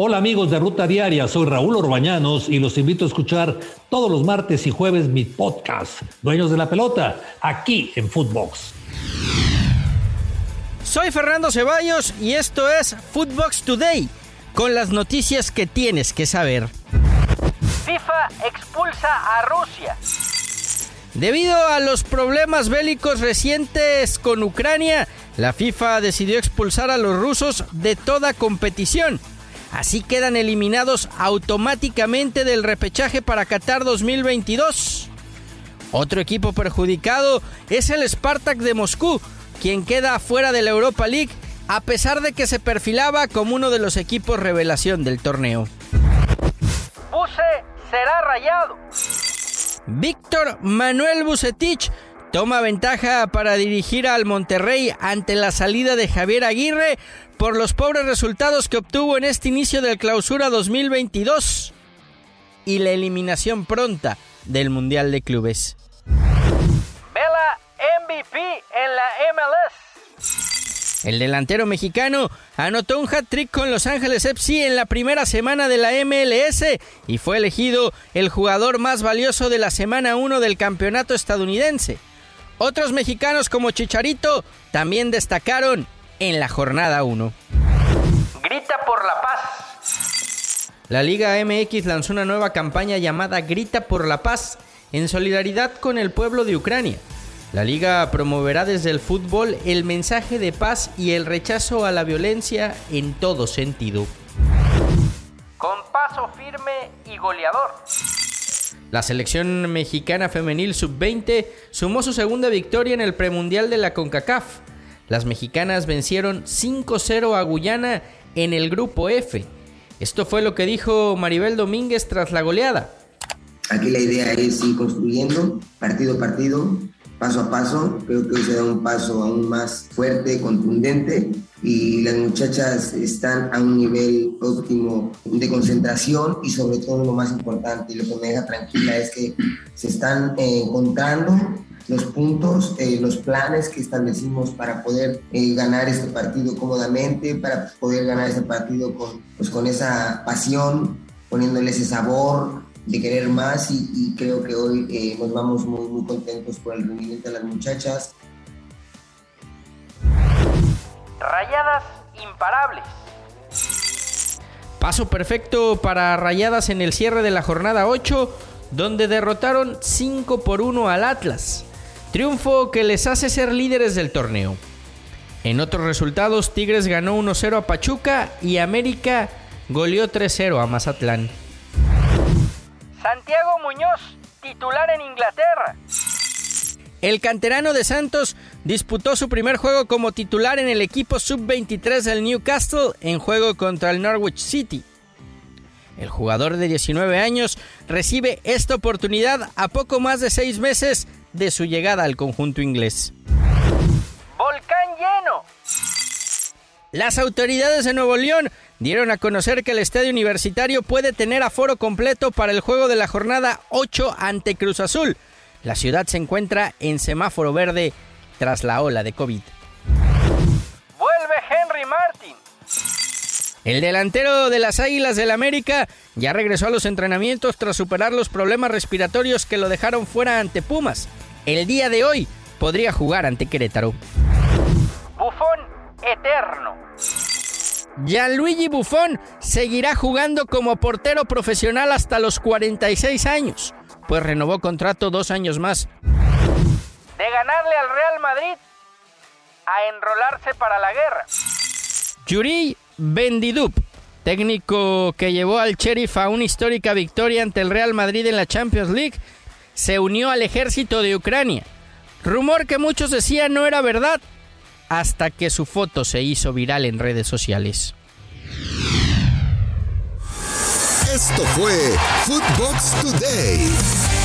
Hola amigos de Ruta Diaria, soy Raúl Orbañanos y los invito a escuchar todos los martes y jueves mi podcast, Dueños de la Pelota, aquí en Footbox. Soy Fernando Ceballos y esto es Footbox Today, con las noticias que tienes que saber. FIFA expulsa a Rusia. Debido a los problemas bélicos recientes con Ucrania, la FIFA decidió expulsar a los rusos de toda competición. Así quedan eliminados automáticamente del repechaje para Qatar 2022. Otro equipo perjudicado es el Spartak de Moscú, quien queda fuera de la Europa League a pesar de que se perfilaba como uno de los equipos revelación del torneo. Buse será rayado. Víctor Manuel Bucetich toma ventaja para dirigir al Monterrey ante la salida de Javier Aguirre por los pobres resultados que obtuvo en este inicio del clausura 2022 y la eliminación pronta del Mundial de Clubes. Vela MVP en la MLS. El delantero mexicano anotó un hat-trick con Los Ángeles FC en la primera semana de la MLS y fue elegido el jugador más valioso de la semana 1 del campeonato estadounidense. Otros mexicanos como Chicharito también destacaron en la jornada 1. Grita por la paz. La Liga MX lanzó una nueva campaña llamada Grita por la paz en solidaridad con el pueblo de Ucrania. La liga promoverá desde el fútbol el mensaje de paz y el rechazo a la violencia en todo sentido. Con paso firme y goleador. La selección mexicana femenil sub-20 sumó su segunda victoria en el premundial de la CONCACAF. Las mexicanas vencieron 5-0 a Guyana en el grupo F. Esto fue lo que dijo Maribel Domínguez tras la goleada. Aquí la idea es ir construyendo partido a partido, paso a paso. Creo que hoy se da un paso aún más fuerte, contundente y las muchachas están a un nivel óptimo de concentración y sobre todo lo más importante y lo que me deja tranquila es que se están eh, encontrando los puntos, eh, los planes que establecimos para poder eh, ganar este partido cómodamente, para poder ganar este partido con, pues, con esa pasión, poniéndole ese sabor, de querer más y, creo que hoy eh, nos vamos muy, muy contentos por el rendimiento de las muchachas. Rayadas imparables. Paso perfecto para Rayadas en el cierre de la jornada 8, donde derrotaron 5 por 1 al Atlas. Triunfo que les hace ser líderes del torneo. En otros resultados, Tigres ganó 1-0 a Pachuca y América goleó 3-0 a Mazatlán. Santiago Muñoz, titular en Inglaterra. El canterano de Santos disputó su primer juego como titular en el equipo sub-23 del Newcastle en juego contra el Norwich City. El jugador de 19 años recibe esta oportunidad a poco más de seis meses de su llegada al conjunto inglés. Volcán lleno. Las autoridades de Nuevo León dieron a conocer que el estadio universitario puede tener aforo completo para el juego de la jornada 8 ante Cruz Azul. La ciudad se encuentra en semáforo verde tras la ola de COVID. El delantero de las Águilas del América ya regresó a los entrenamientos tras superar los problemas respiratorios que lo dejaron fuera ante Pumas. El día de hoy podría jugar ante Querétaro. Bufón eterno. Gianluigi Buffon seguirá jugando como portero profesional hasta los 46 años, pues renovó contrato dos años más. De ganarle al Real Madrid a enrolarse para la guerra. Yuri Bendidup, técnico que llevó al Sheriff a una histórica victoria ante el Real Madrid en la Champions League, se unió al ejército de Ucrania. Rumor que muchos decían no era verdad, hasta que su foto se hizo viral en redes sociales. Esto fue Footbox Today.